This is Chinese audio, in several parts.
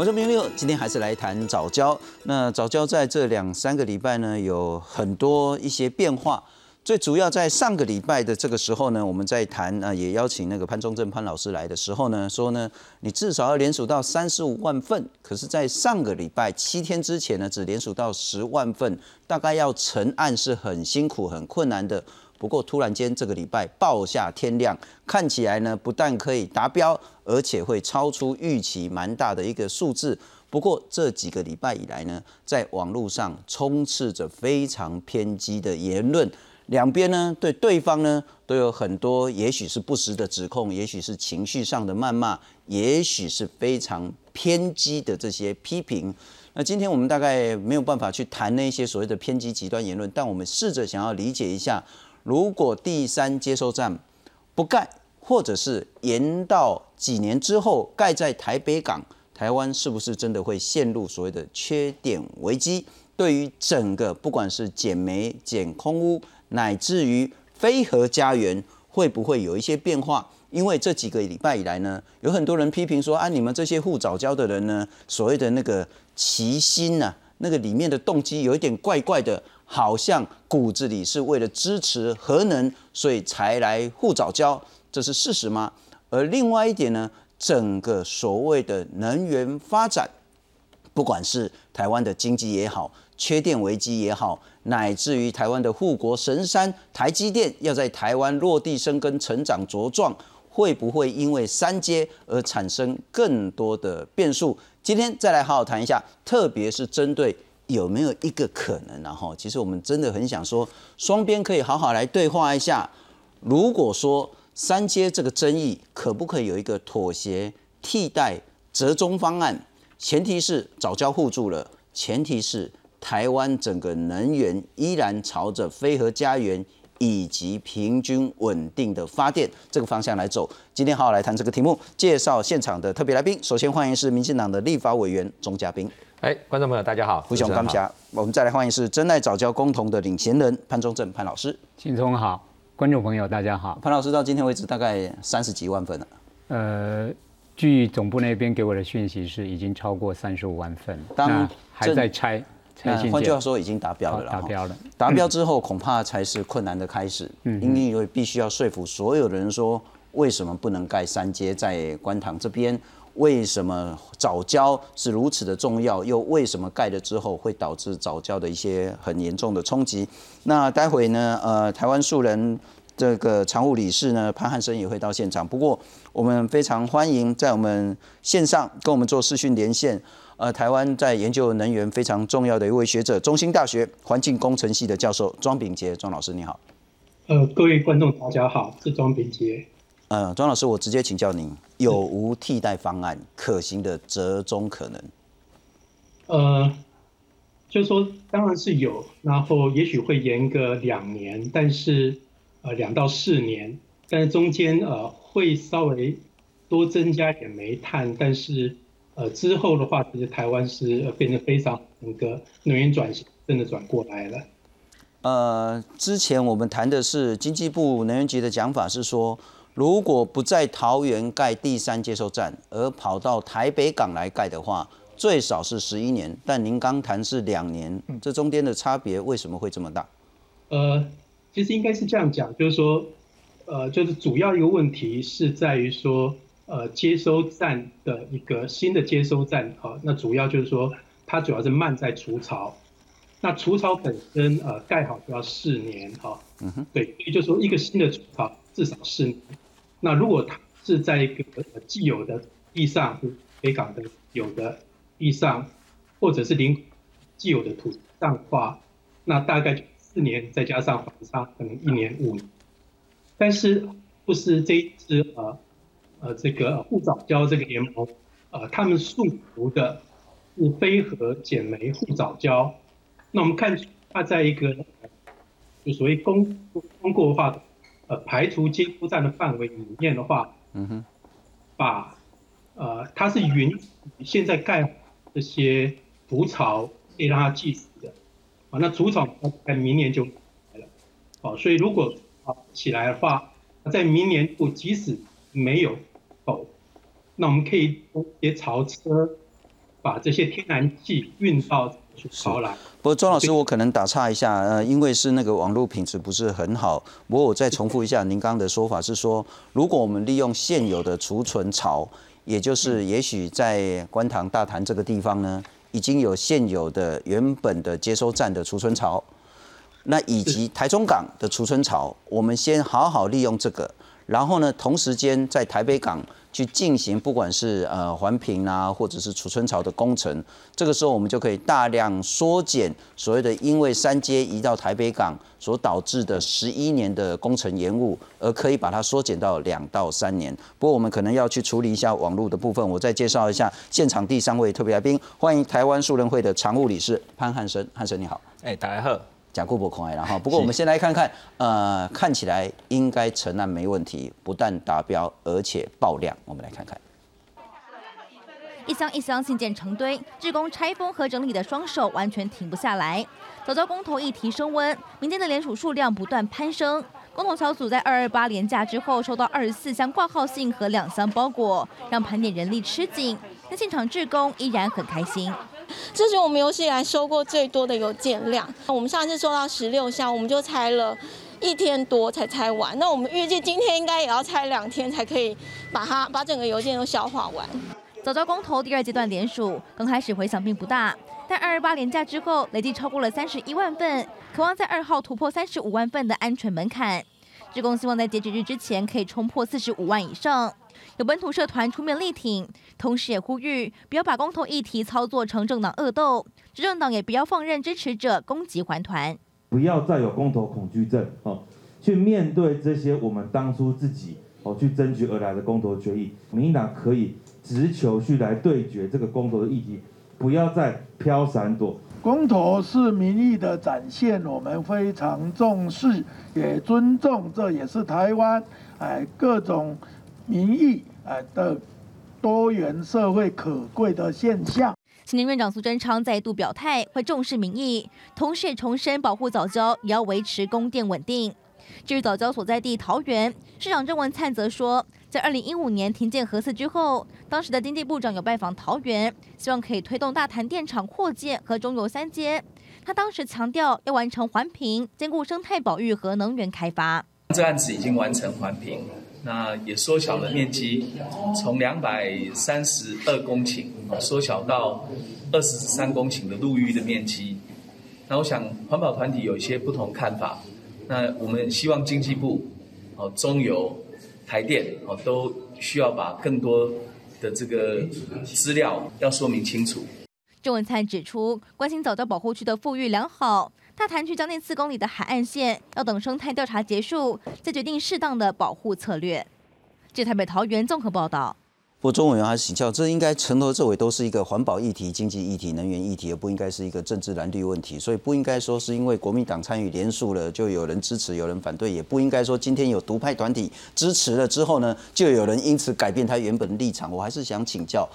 我是明六，今天还是来谈早教。那早教在这两三个礼拜呢，有很多一些变化。最主要在上个礼拜的这个时候呢，我们在谈啊，也邀请那个潘忠正潘老师来的时候呢，说呢，你至少要连署到三十五万份。可是，在上个礼拜七天之前呢，只连署到十万份，大概要成案是很辛苦、很困难的。不过，突然间这个礼拜暴下天亮，看起来呢，不但可以达标，而且会超出预期蛮大的一个数字。不过，这几个礼拜以来呢，在网络上充斥着非常偏激的言论。两边呢，对对方呢，都有很多，也许是不实的指控，也许是情绪上的谩骂，也许是非常偏激的这些批评。那今天我们大概没有办法去谈那些所谓的偏激极端言论，但我们试着想要理解一下，如果第三接收站不盖，或者是延到几年之后盖在台北港，台湾是不是真的会陷入所谓的缺电危机？对于整个不管是减煤、减空污。乃至于飞核家园会不会有一些变化？因为这几个礼拜以来呢，有很多人批评说啊，你们这些护早教的人呢，所谓的那个齐心呐，那个里面的动机有一点怪怪的，好像骨子里是为了支持核能，所以才来护早教，这是事实吗？而另外一点呢，整个所谓的能源发展，不管是台湾的经济也好。缺电危机也好，乃至于台湾的护国神山台积电要在台湾落地生根、成长茁壮，会不会因为三阶而产生更多的变数？今天再来好好谈一下，特别是针对有没有一个可能，然后其实我们真的很想说，双边可以好好来对话一下。如果说三阶这个争议可不可以有一个妥协、替代、折中方案？前提是早交互助了，前提是。台湾整个能源依然朝着飞核家园以及平均稳定的发电这个方向来走。今天好好来谈这个题目，介绍现场的特别来宾。首先欢迎是民进党的立法委员钟嘉宾。哎，观众朋友大家好，胡雄刚侠。我们再来欢迎是真爱早教共同的领衔人潘忠正潘老师。信聪好，观众朋友大家好。潘老师到今天为止大概三十几万份了。呃，据总部那边给我的讯息是已经超过三十五万份，当还在拆。换句话说，已经达标了。达标了。达标之后，恐怕才是困难的开始。嗯，因为必须要说服所有的人说，为什么不能盖三阶在观塘这边？为什么早教是如此的重要？又为什么盖了之后会导致早教的一些很严重的冲击？那待会呢？呃，台湾素人这个常务理事呢，潘汉生也会到现场。不过，我们非常欢迎在我们线上跟我们做视讯连线。呃，台湾在研究能源非常重要的一位学者，中兴大学环境工程系的教授庄炳杰庄老师，你好。呃，各位观众大家好，是庄炳杰。呃，庄老师，我直接请教您，有无替代方案可行的折中可能？呃，就是说当然是有，然后也许会延个两年，但是呃两到四年，但是中间呃会稍微多增加一点煤炭，但是。呃，之后的话，其实台湾是变得非常那个能源转型，真的转过来了。呃，之前我们谈的是经济部能源局的讲法是说，如果不在桃园盖第三接收站，而跑到台北港来盖的话，最少是十一年。但您刚谈是两年，这中间的差别为什么会这么大？呃，其实应该是这样讲，就是说，呃，就是主要一个问题是在于说。呃，接收站的一个新的接收站啊，那主要就是说，它主要是慢在除槽，那除槽本身呃盖好就要四年哈，嗯哼，对，也就是说一个新的除槽至少四年，那如果它是在一个既有的地上，北港的有的地上，或者是临既有的土上的话，那大概就四年，再加上房差可能一年五年，但是不是这一次呃。呃，这个护藻胶这个联盟，呃，他们诉求的是非核减煤护藻胶。那我们看它在一个就所谓公公过化的呃排除接收站的范围里面的话，嗯哼，把呃它是允许现在盖这些浮槽可以让它计时的，啊，那主草在明年就来了，好，所以如果啊起来的话，在明年度即使没有。那我们可以用一些槽车，把这些天然气运到槽来。不过庄老师，我可能打岔一下，呃，因为是那个网络品质不是很好。不过我再重复一下，您刚刚的说法是说，如果我们利用现有的储存槽，也就是也许在观塘大潭这个地方呢，已经有现有的原本的接收站的储存槽，那以及台中港的储存槽，我们先好好利用这个，然后呢，同时间在台北港。去进行不管是呃环评啊，或者是储存槽的工程，这个时候我们就可以大量缩减所谓的因为三阶移到台北港所导致的十一年的工程延误，而可以把它缩减到两到三年。不过我们可能要去处理一下网络的部分。我再介绍一下现场第三位特别来宾，欢迎台湾树人会的常务理事潘汉生。汉生你好，哎，大家好。讲故不空然后不过我们先来看看，呃，看起来应该承案没问题，不但达标，而且爆量。我们来看看，一箱一箱信件成堆，职工拆封和整理的双手完全停不下来。早教公投议题升温，民间的联署数量不断攀升。公投小组在二二八连假之后，收到二十四箱挂号信和两箱包裹，让盘点人力吃紧。但现场职工依然很开心。这是我们有史以来收过最多的邮件量。我们上次收到十六箱，我们就拆了一天多才拆完。那我们预计今天应该也要拆两天，才可以把它把整个邮件都消化完。早教公投第二阶段联署，刚开始回响并不大，但二二八连假之后，累计超过了三十一万份，渴望在二号突破三十五万份的安全门槛。职工希望在截止日之前可以冲破四十五万以上。有本土社团出面力挺，同时也呼吁不要把公投议题操作成政党恶斗，执政党也不要放任支持者攻击环团，不要再有公投恐惧症哦，去面对这些我们当初自己哦去争取而来的公投决议，民进党可以直球去来对决这个公投的议题，不要再飘闪躲。公投是民意的展现，我们非常重视，也尊重，这也是台湾哎各种。民意哎的多元社会可贵的现象。行政院长苏贞昌再度表态，会重视民意，同时重申保护早教，也要维持供电稳定。至于早教所在地桃园，市长郑文灿则说，在二零一五年停建核四之后，当时的经济部长有拜访桃园，希望可以推动大潭电厂扩建和中油三阶。他当时强调，要完成环评，兼顾生态保育和能源开发。这案子已经完成环评。那也缩小了面积，从两百三十二公顷缩小到二十三公顷的陆域的面积。那我想环保团体有一些不同看法。那我们希望经济部、哦中油、台电哦都需要把更多的这个资料要说明清楚。郑文灿指出，关心早教保护区的富裕良好。大潭区将近四公里的海岸线，要等生态调查结束，再决定适当的保护策略。这台北桃园综合报道。不过，钟委员还是请教，这应该从头至尾都是一个环保议题、经济议题、能源议题，而不应该是一个政治蓝绿问题。所以，不应该说是因为国民党参与联署了，就有人支持，有人反对；也不应该说今天有独派团体支持了之后呢，就有人因此改变他原本的立场。我还是想请教，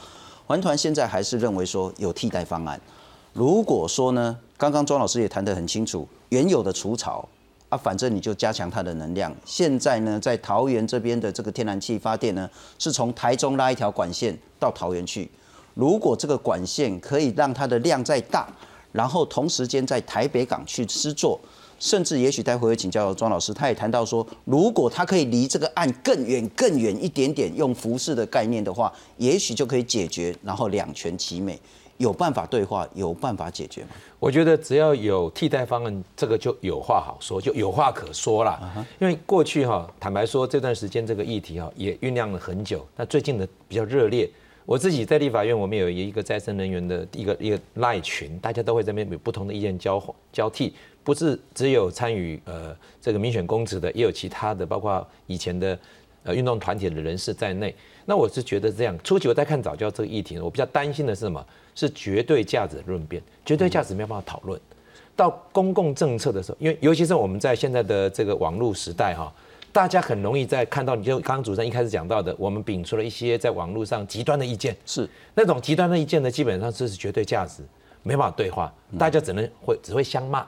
环团现在还是认为说有替代方案。如果说呢？刚刚庄老师也谈得很清楚，原有的除草啊，反正你就加强它的能量。现在呢，在桃园这边的这个天然气发电呢，是从台中拉一条管线到桃园去。如果这个管线可以让它的量再大，然后同时间在台北港去施作，甚至也许待会会请教庄老师，他也谈到说，如果它可以离这个岸更远更远一点点，用浮式的概念的话，也许就可以解决，然后两全其美。有办法对话，有办法解决吗？我觉得只要有替代方案，这个就有话好说，就有话可说了。因为过去哈，坦白说这段时间这个议题哈也酝酿了很久。那最近的比较热烈，我自己在立法院，我们有一个再生能源的一个一个赖群，大家都会在那边有不同的意见交交替，不是只有参与呃这个民选公职的，也有其他的，包括以前的呃运动团体的人士在内。那我是觉得这样，初期我在看早教这个议题，我比较担心的是什么？是绝对价值的论辩，绝对价值没有办法讨论。到公共政策的时候，因为尤其是我们在现在的这个网络时代哈，大家很容易在看到，你就刚刚主持人一开始讲到的，我们摒除了一些在网络上极端的意见，是那种极端的意见呢，基本上这是绝对价值，没办法对话，大家只能会只会相骂。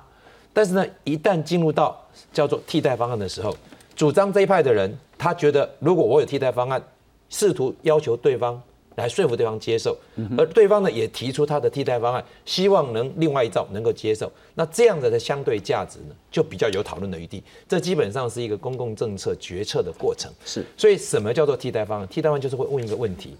但是呢，一旦进入到叫做替代方案的时候，主张这一派的人，他觉得如果我有替代方案，试图要求对方来说服对方接受，而对方呢也提出他的替代方案，希望能另外一造能够接受。那这样子的相对价值呢，就比较有讨论的余地。这基本上是一个公共政策决策的过程。是，所以什么叫做替代方案？替代方案就是会问一个问题：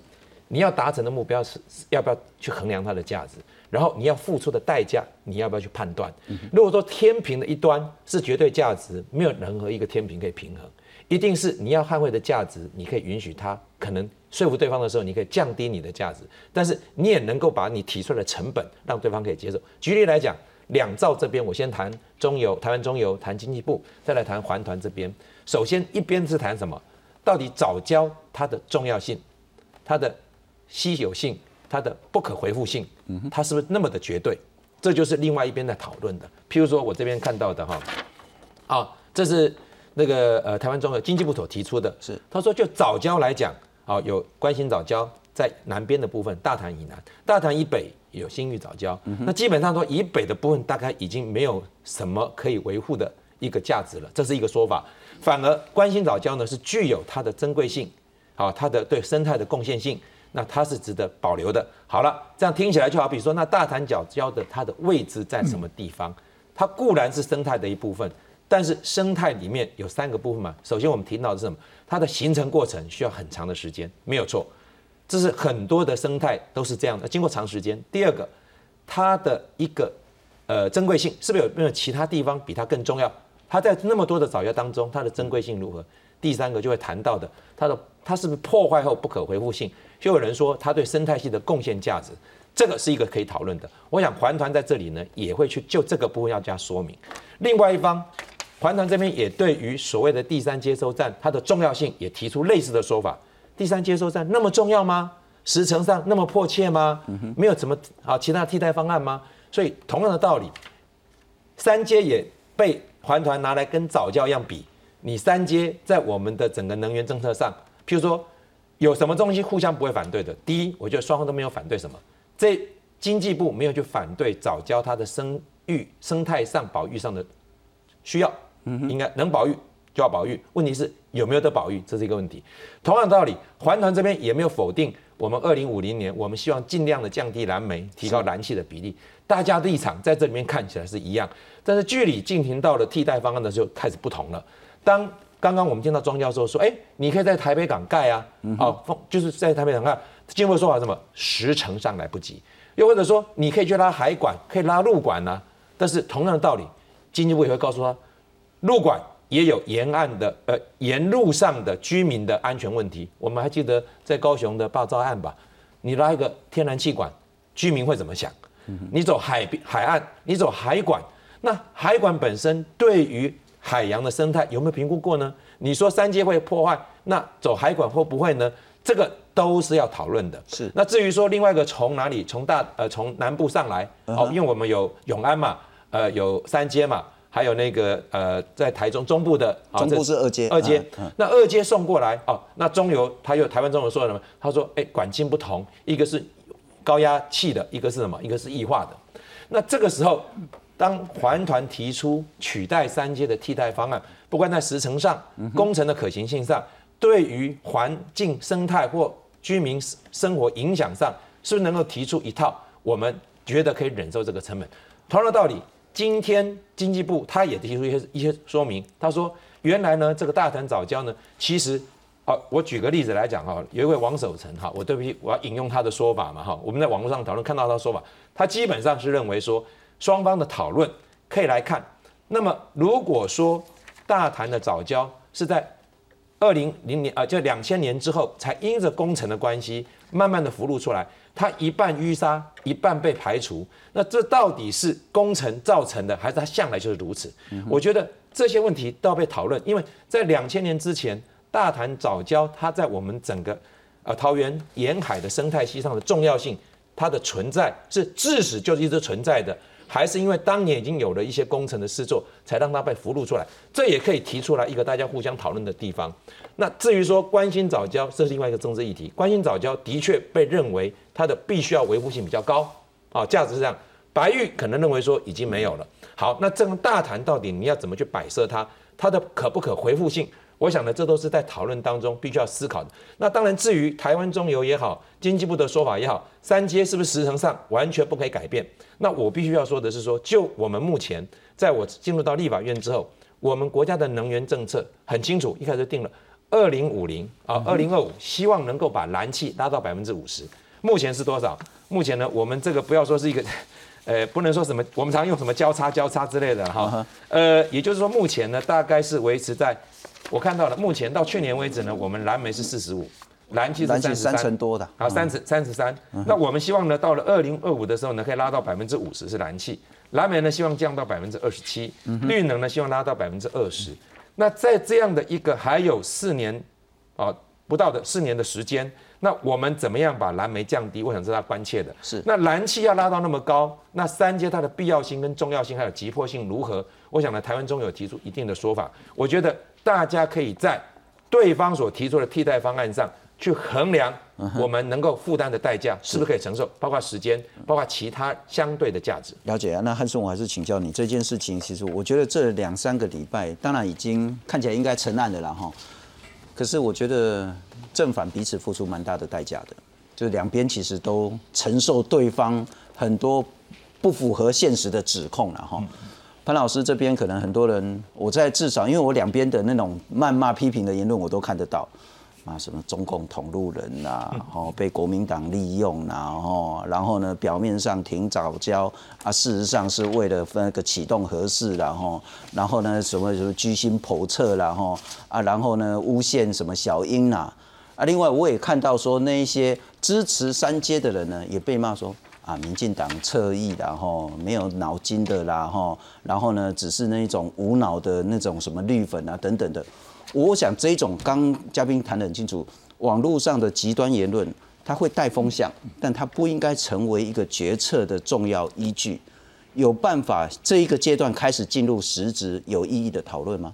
你要达成的目标是要不要去衡量它的价值？然后你要付出的代价，你要不要去判断？如果说天平的一端是绝对价值，没有任何一个天平可以平衡，一定是你要捍卫的价值，你可以允许它可能说服对方的时候，你可以降低你的价值，但是你也能够把你提出来的成本让对方可以接受。举例来讲，两兆这边，我先谈中油，台湾中油，谈经济部，再来谈环团这边。首先一边是谈什么？到底早教它的重要性，它的稀有性。它的不可回复性，它是不是那么的绝对？这就是另外一边在讨论的。譬如说我这边看到的哈，啊，这是那个呃台湾中的经济部所提出的，是他说就早教来讲，啊有关心早教在南边的部分，大潭以南，大潭以北有新域早教，那基本上说以北的部分大概已经没有什么可以维护的一个价值了，这是一个说法。反而关心早教呢是具有它的珍贵性，啊，它的对生态的贡献性。那它是值得保留的。好了，这样听起来就好比说，那大潭角礁的它的位置在什么地方？它固然是生态的一部分，但是生态里面有三个部分嘛。首先我们提到的是什么？它的形成过程需要很长的时间，没有错。这是很多的生态都是这样的，经过长时间。第二个，它的一个呃珍贵性是不是有没有其他地方比它更重要？它在那么多的藻礁当中，它的珍贵性如何？第三个就会谈到的，它的它是不是破坏后不可回复性？就有人说它对生态系的贡献价值，这个是一个可以讨论的。我想环团在这里呢也会去就这个部分要加说明。另外一方，环团这边也对于所谓的第三接收站它的重要性也提出类似的说法。第三接收站那么重要吗？时程上那么迫切吗？没有怎么啊其他替代方案吗？所以同样的道理，三阶也被环团拿来跟早教一样比。你三阶在我们的整个能源政策上，譬如说。有什么东西互相不会反对的？第一，我觉得双方都没有反对什么。这经济部没有去反对早教它的生育、生态上保育上的需要，应该能保育就要保育。问题是有没有得保育，这是一个问题。同样道理，环团这边也没有否定我们二零五零年，我们希望尽量的降低燃煤，提高燃气的比例。大家的立场在这里面看起来是一样，但是距离进行到了替代方案的时候开始不同了。当刚刚我们听到庄教授说，哎，你可以在台北港盖啊，哦，就是在台北港盖。经过说法什么时程上来不及，又或者说你可以去拉海管，可以拉陆管呐。但是同样的道理，经济部也会告诉他，陆管也有沿岸的呃沿路上的居民的安全问题。我们还记得在高雄的爆炸案吧？你拉一个天然气管，居民会怎么想？你走海边海岸，你走海管，那海管本身对于海洋的生态有没有评估过呢？你说三阶会破坏，那走海管会不会呢？这个都是要讨论的。是。那至于说另外一个从哪里从大呃从南部上来哦，因为我们有永安嘛，呃有三阶嘛，还有那个呃在台中中部的中部是二阶二阶，那二阶送过来哦，那中油他又台湾中油说了什么？他说哎管径不同，一个是高压气的，一个是什么？一个是液化的。那这个时候。当环团提出取代三阶的替代方案，不管在时程上、工程的可行性上，对于环境生态或居民生活影响上，是不是能够提出一套我们觉得可以忍受这个成本？同样的道理，今天经济部他也提出一些一些说明，他说原来呢这个大谈早教呢，其实，啊，我举个例子来讲哈，有一位王守成哈，我对不起，我要引用他的说法嘛哈，我们在网络上讨论看到他的说法，他基本上是认为说。双方的讨论可以来看。那么，如果说大谈的早教是在二零零年啊，就两千年之后，才因着工程的关系，慢慢的浮露出来，它一半淤沙，一半被排除。那这到底是工程造成的，还是它向来就是如此？我觉得这些问题都要被讨论，因为在两千年之前，大潭早礁它在我们整个呃桃园沿海的生态系上的重要性，它的存在是自始就一直存在的。还是因为当年已经有了一些工程的施作，才让它被浮露出来。这也可以提出来一个大家互相讨论的地方。那至于说关心早教，这是另外一个政治议题。关心早教的确被认为它的必须要维护性比较高啊，价值是这样。白玉可能认为说已经没有了。好，那这个大谈到底你要怎么去摆设它？它的可不可回复性？我想呢，这都是在讨论当中必须要思考的。那当然，至于台湾中油也好，经济部的说法也好，三阶是不是时程上完全不可以改变？那我必须要说的是说，就我们目前在我进入到立法院之后，我们国家的能源政策很清楚，一开始定了二零五零啊，二零二五，希望能够把燃气拉到百分之五十。目前是多少？目前呢，我们这个不要说是一个。呃，不能说什么，我们常用什么交叉交叉之类的哈。呃，也就是说，目前呢，大概是维持在，我看到了，目前到去年为止呢，我们蓝煤是四十五，蓝气是三成多的，好，三十三十三。那我们希望呢，到了二零二五的时候呢，可以拉到百分之五十是蓝气，蓝煤呢希望降到百分之二十七，绿能呢希望拉到百分之二十。那在这样的一个还有四年，啊，不到的四年的时间。那我们怎么样把蓝煤降低？我想是他关切的。是。那燃气要拉到那么高，那三阶它的必要性跟重要性还有急迫性如何？我想呢，台湾中有提出一定的说法。我觉得大家可以在对方所提出的替代方案上去衡量我们能够负担的代价是不是可以承受，包括时间，包括其他相对的价值。了解啊。那汉松，我还是请教你这件事情。其实我觉得这两三个礼拜，当然已经看起来应该成案的了哈。可是我觉得。正反彼此付出蛮大的代价的，就两边其实都承受对方很多不符合现实的指控了哈。潘老师这边可能很多人，我在至少因为我两边的那种谩骂批评的言论我都看得到啊，什么中共同路人呐，哦被国民党利用呐，哦然后呢表面上挺早交啊，事实上是为了那个启动合适然后然后呢什么什么居心叵测然后啊然后呢诬陷什么小英呐。啊，另外我也看到说那一些支持三阶的人呢，也被骂说啊，民进党侧翼然后没有脑筋的啦，哈，然后呢，只是那种无脑的那种什么绿粉啊等等的。我想这种刚嘉宾谈得很清楚，网络上的极端言论，它会带风向，但它不应该成为一个决策的重要依据。有办法这一个阶段开始进入实质有意义的讨论吗？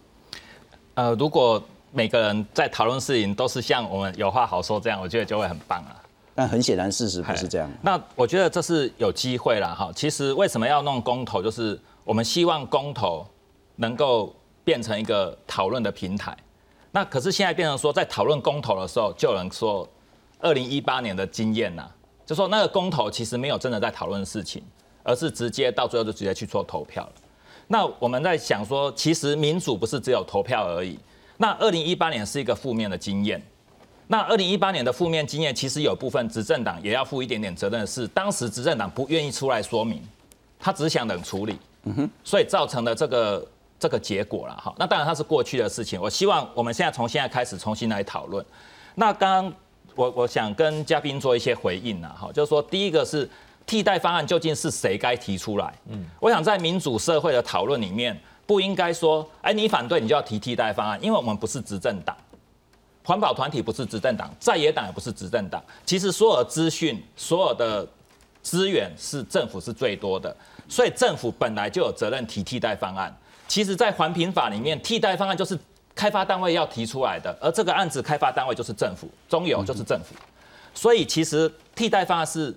呃，如果。每个人在讨论事情都是像我们有话好说这样，我觉得就会很棒啊。但很显然事实不是这样。那我觉得这是有机会了哈。其实为什么要弄公投，就是我们希望公投能够变成一个讨论的平台。那可是现在变成说，在讨论公投的时候，就有人说，二零一八年的经验呐，就说那个公投其实没有真的在讨论事情，而是直接到最后就直接去做投票了。那我们在想说，其实民主不是只有投票而已。那二零一八年是一个负面的经验。那二零一八年的负面经验，其实有部分执政党也要负一点点责任的是，当时执政党不愿意出来说明，他只想冷处理，所以造成了这个这个结果了哈。那当然它是过去的事情，我希望我们现在从现在开始重新来讨论。那刚刚我我想跟嘉宾做一些回应呐，哈，就是说第一个是替代方案究竟是谁该提出来？嗯，我想在民主社会的讨论里面。不应该说，哎，你反对你就要提替代方案，因为我们不是执政党，环保团体不是执政党，在野党也不是执政党。其实所有资讯、所有的资源是政府是最多的，所以政府本来就有责任提替代方案。其实，在环评法里面，替代方案就是开发单位要提出来的，而这个案子开发单位就是政府，中油就是政府。所以，其实替代方案是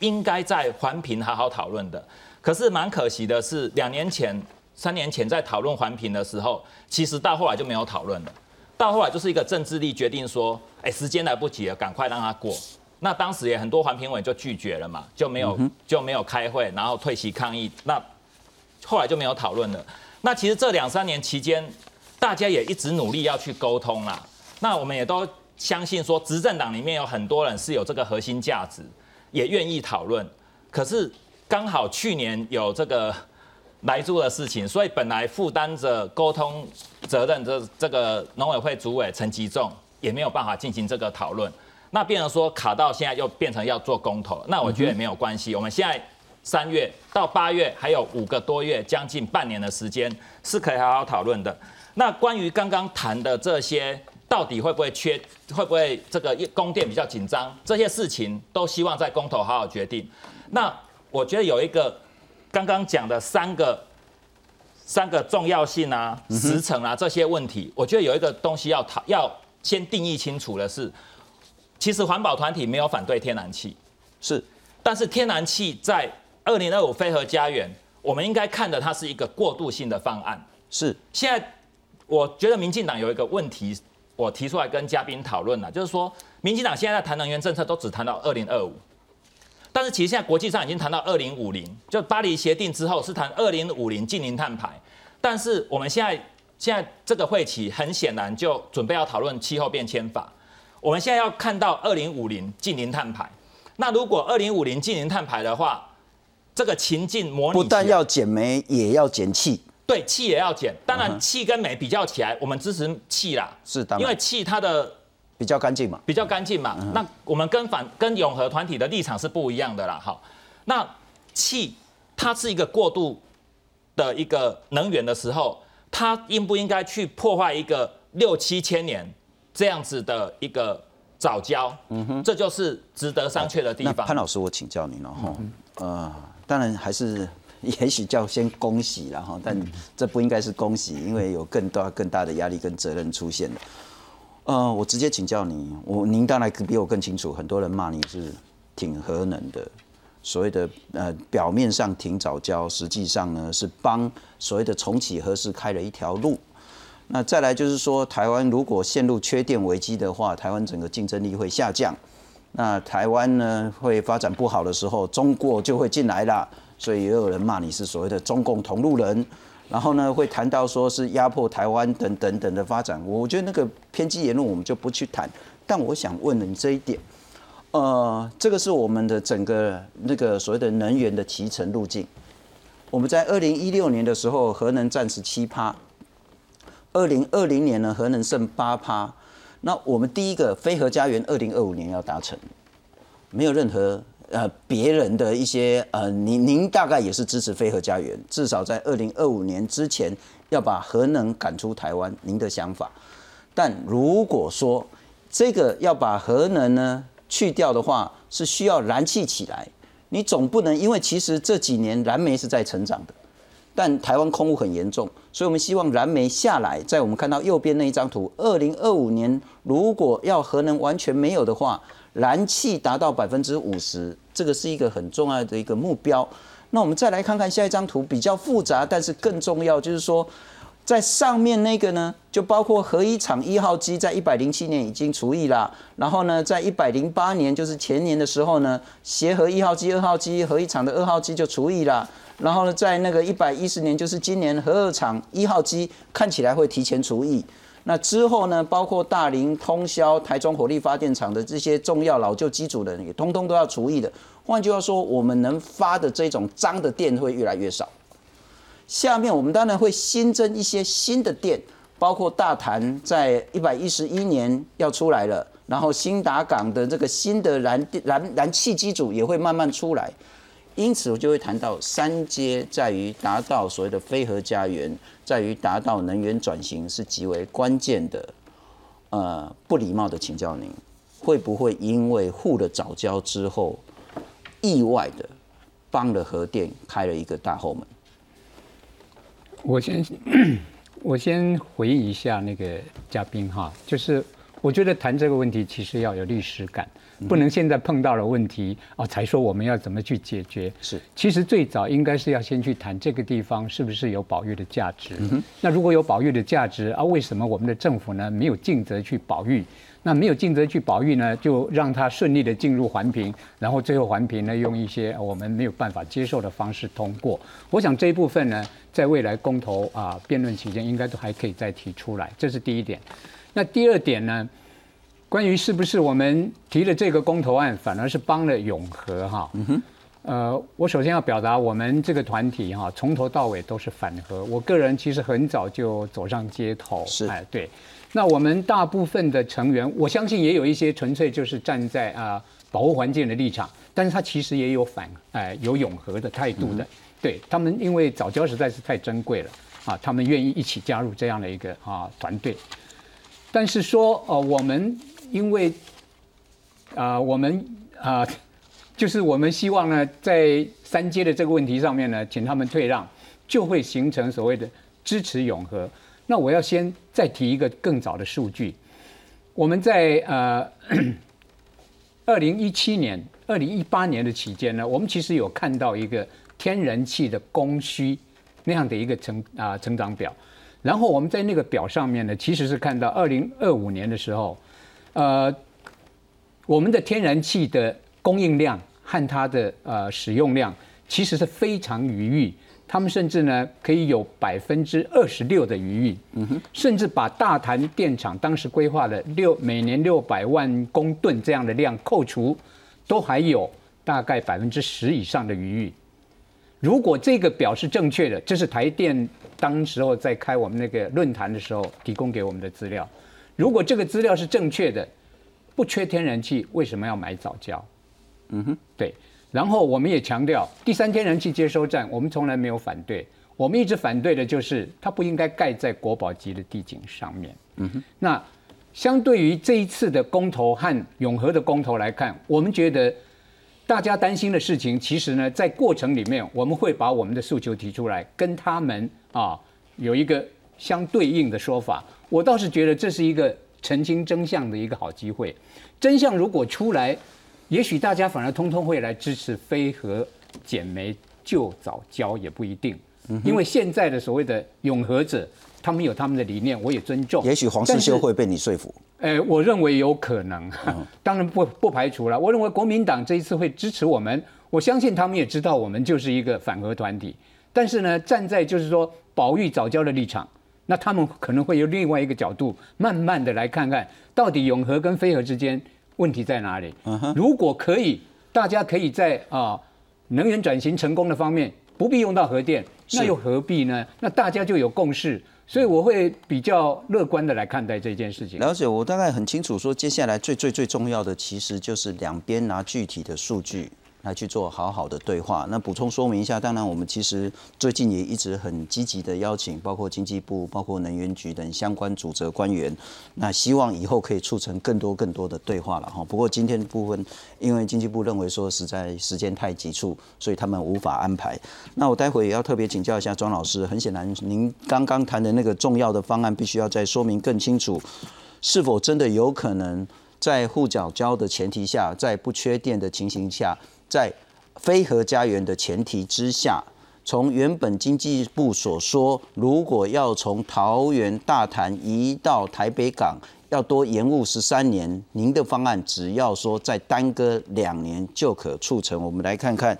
应该在环评好好讨论的。可是，蛮可惜的是，两年前。三年前在讨论环评的时候，其实到后来就没有讨论了。到后来就是一个政治力决定说，哎，时间来不及了，赶快让它过。那当时也很多环评委就拒绝了嘛，就没有就没有开会，然后退席抗议。那后来就没有讨论了。那其实这两三年期间，大家也一直努力要去沟通啦。那我们也都相信说，执政党里面有很多人是有这个核心价值，也愿意讨论。可是刚好去年有这个。来做的事情，所以本来负担着沟通责任的这个农委会主委陈吉仲也没有办法进行这个讨论，那变成说卡到现在又变成要做公投，那我觉得也没有关系。我们现在三月到八月还有五个多月，将近半年的时间是可以好好讨论的。那关于刚刚谈的这些，到底会不会缺，会不会这个供电比较紧张，这些事情都希望在公投好好决定。那我觉得有一个。刚刚讲的三个三个重要性啊、时程啊这些问题，我觉得有一个东西要讨要先定义清楚的是，其实环保团体没有反对天然气，是，但是天然气在二零二五飞核家园，我们应该看的它是一个过渡性的方案。是，现在我觉得民进党有一个问题，我提出来跟嘉宾讨论了，就是说，民进党现在在谈能源政策，都只谈到二零二五，但是其实现在国际上已经谈到二零五零，就巴黎协定之后是谈二零五零近零碳排，但是我们现在现在这个会期很显然就准备要讨论气候变迁法，我们现在要看到二零五零近零碳排，那如果二零五零近零碳排的话，这个情境模拟不但要减煤，也要减气。对，气也要减。当然，气跟煤比较起来，我们支持气啦。是的，因为气它的比较干净嘛，比较干净嘛。那我们跟反跟永和团体的立场是不一样的啦。好，那气它是一个过渡的一个能源的时候，它应不应该去破坏一个六七千年这样子的一个早教？嗯哼，这就是值得商榷的地方。潘老师，我请教您了哈。呃，当然还是。也许叫先恭喜了哈，但这不应该是恭喜，因为有更多更大的压力跟责任出现了。呃，我直接请教你，我您当然比我更清楚，很多人骂你是挺核能的，所谓的呃表面上挺早教，实际上呢是帮所谓的重启核市开了一条路。那再来就是说，台湾如果陷入缺电危机的话，台湾整个竞争力会下降。那台湾呢会发展不好的时候，中国就会进来了。所以也有人骂你是所谓的中共同路人，然后呢会谈到说是压迫台湾等等等的发展，我觉得那个偏激言论我们就不去谈。但我想问你这一点，呃，这个是我们的整个那个所谓的能源的提成路径。我们在二零一六年的时候，核能占十七趴，二零二零年呢核能剩八趴。那我们第一个非核家园二零二五年要达成，没有任何。呃，别人的一些呃，您您大概也是支持飞核家园，至少在二零二五年之前要把核能赶出台湾，您的想法。但如果说这个要把核能呢去掉的话，是需要燃气起来，你总不能因为其实这几年燃煤是在成长的，但台湾空污很严重，所以我们希望燃煤下来，在我们看到右边那一张图，二零二五年如果要核能完全没有的话。燃气达到百分之五十，这个是一个很重要的一个目标。那我们再来看看下一张图，比较复杂，但是更重要就是说，在上面那个呢，就包括核一厂一号机在一百零七年已经除役了，然后呢，在一百零八年就是前年的时候呢，协和一号机、二号机核一厂的二号机就除役了，然后呢，在那个一百一十年就是今年核二厂一号机看起来会提前除役。那之后呢？包括大林、通宵、台中火力发电厂的这些重要老旧机组的，也通通都要除役的。换句话说，我们能发的这种脏的电会越来越少。下面我们当然会新增一些新的电，包括大潭在一百一十一年要出来了，然后新达港的这个新的燃燃燃气机组也会慢慢出来。因此，我就会谈到三阶在于达到所谓的非核家园，在于达到能源转型是极为关键的。呃，不礼貌的请教您，会不会因为护了早教之后，意外的帮了核电开了一个大后门？我先 我先回应一下那个嘉宾哈，就是我觉得谈这个问题其实要有历史感。不能现在碰到了问题啊，才说我们要怎么去解决。是，其实最早应该是要先去谈这个地方是不是有保育的价值。那如果有保育的价值啊，为什么我们的政府呢没有尽责去保育？那没有尽责去保育呢，就让它顺利的进入环评，然后最后环评呢用一些我们没有办法接受的方式通过。我想这一部分呢，在未来公投啊辩论期间，应该都还可以再提出来。这是第一点。那第二点呢？关于是不是我们提了这个公投案，反而是帮了永和哈？嗯哼。呃，我首先要表达，我们这个团体哈，从头到尾都是反核。我个人其实很早就走上街头。是。哎，对。那我们大部分的成员，我相信也有一些纯粹就是站在啊保护环境的立场，但是他其实也有反哎有永和的态度的。对他们，因为早教实在是太珍贵了啊，他们愿意一起加入这样的一个啊团队。但是说呃我们。因为啊，我们啊，就是我们希望呢，在三阶的这个问题上面呢，请他们退让，就会形成所谓的支持永和。那我要先再提一个更早的数据，我们在呃二零一七年、二零一八年的期间呢，我们其实有看到一个天然气的供需那样的一个成啊成长表。然后我们在那个表上面呢，其实是看到二零二五年的时候，呃，我们的天然气的供应量和它的呃使用量其实是非常余裕，他们甚至呢可以有百分之二十六的余裕，嗯哼，甚至把大潭电厂当时规划的六每年六百万公吨这样的量扣除，都还有大概百分之十以上的余裕。如果这个表是正确的，这是台电当时候在开我们那个论坛的时候提供给我们的资料。如果这个资料是正确的，不缺天然气，为什么要买早教？嗯哼，对。然后我们也强调，第三天然气接收站，我们从来没有反对。我们一直反对的就是它不应该盖在国宝级的地景上面。嗯哼。那相对于这一次的公投和永和的公投来看，我们觉得大家担心的事情，其实呢，在过程里面，我们会把我们的诉求提出来，跟他们啊有一个相对应的说法。我倒是觉得这是一个澄清真相的一个好机会。真相如果出来，也许大家反而通通会来支持非核减煤就早交，也不一定。因为现在的所谓的永和者，他们有他们的理念，我也尊重。也许黄世修会被你说服。呃，我认为有可能，当然不不排除了。我认为国民党这一次会支持我们，我相信他们也知道我们就是一个反核团体。但是呢，站在就是说保育早教的立场。那他们可能会有另外一个角度，慢慢的来看看到底永和跟飞核之间问题在哪里。如果可以，大家可以在啊能源转型成功的方面不必用到核电，那又何必呢？那大家就有共识，所以我会比较乐观的来看待这件事情。了解，我大概很清楚，说接下来最最最重要的其实就是两边拿具体的数据。来去做好好的对话。那补充说明一下，当然我们其实最近也一直很积极的邀请，包括经济部、包括能源局等相关主责官员。那希望以后可以促成更多更多的对话了哈。不过今天的部分，因为经济部认为说实在时间太急促，所以他们无法安排。那我待会也要特别请教一下庄老师。很显然，您刚刚谈的那个重要的方案，必须要再说明更清楚，是否真的有可能在护角交的前提下，在不缺电的情形下。在非核家园的前提之下，从原本经济部所说，如果要从桃园大潭移到台北港，要多延误十三年，您的方案只要说再耽搁两年就可促成。我们来看看，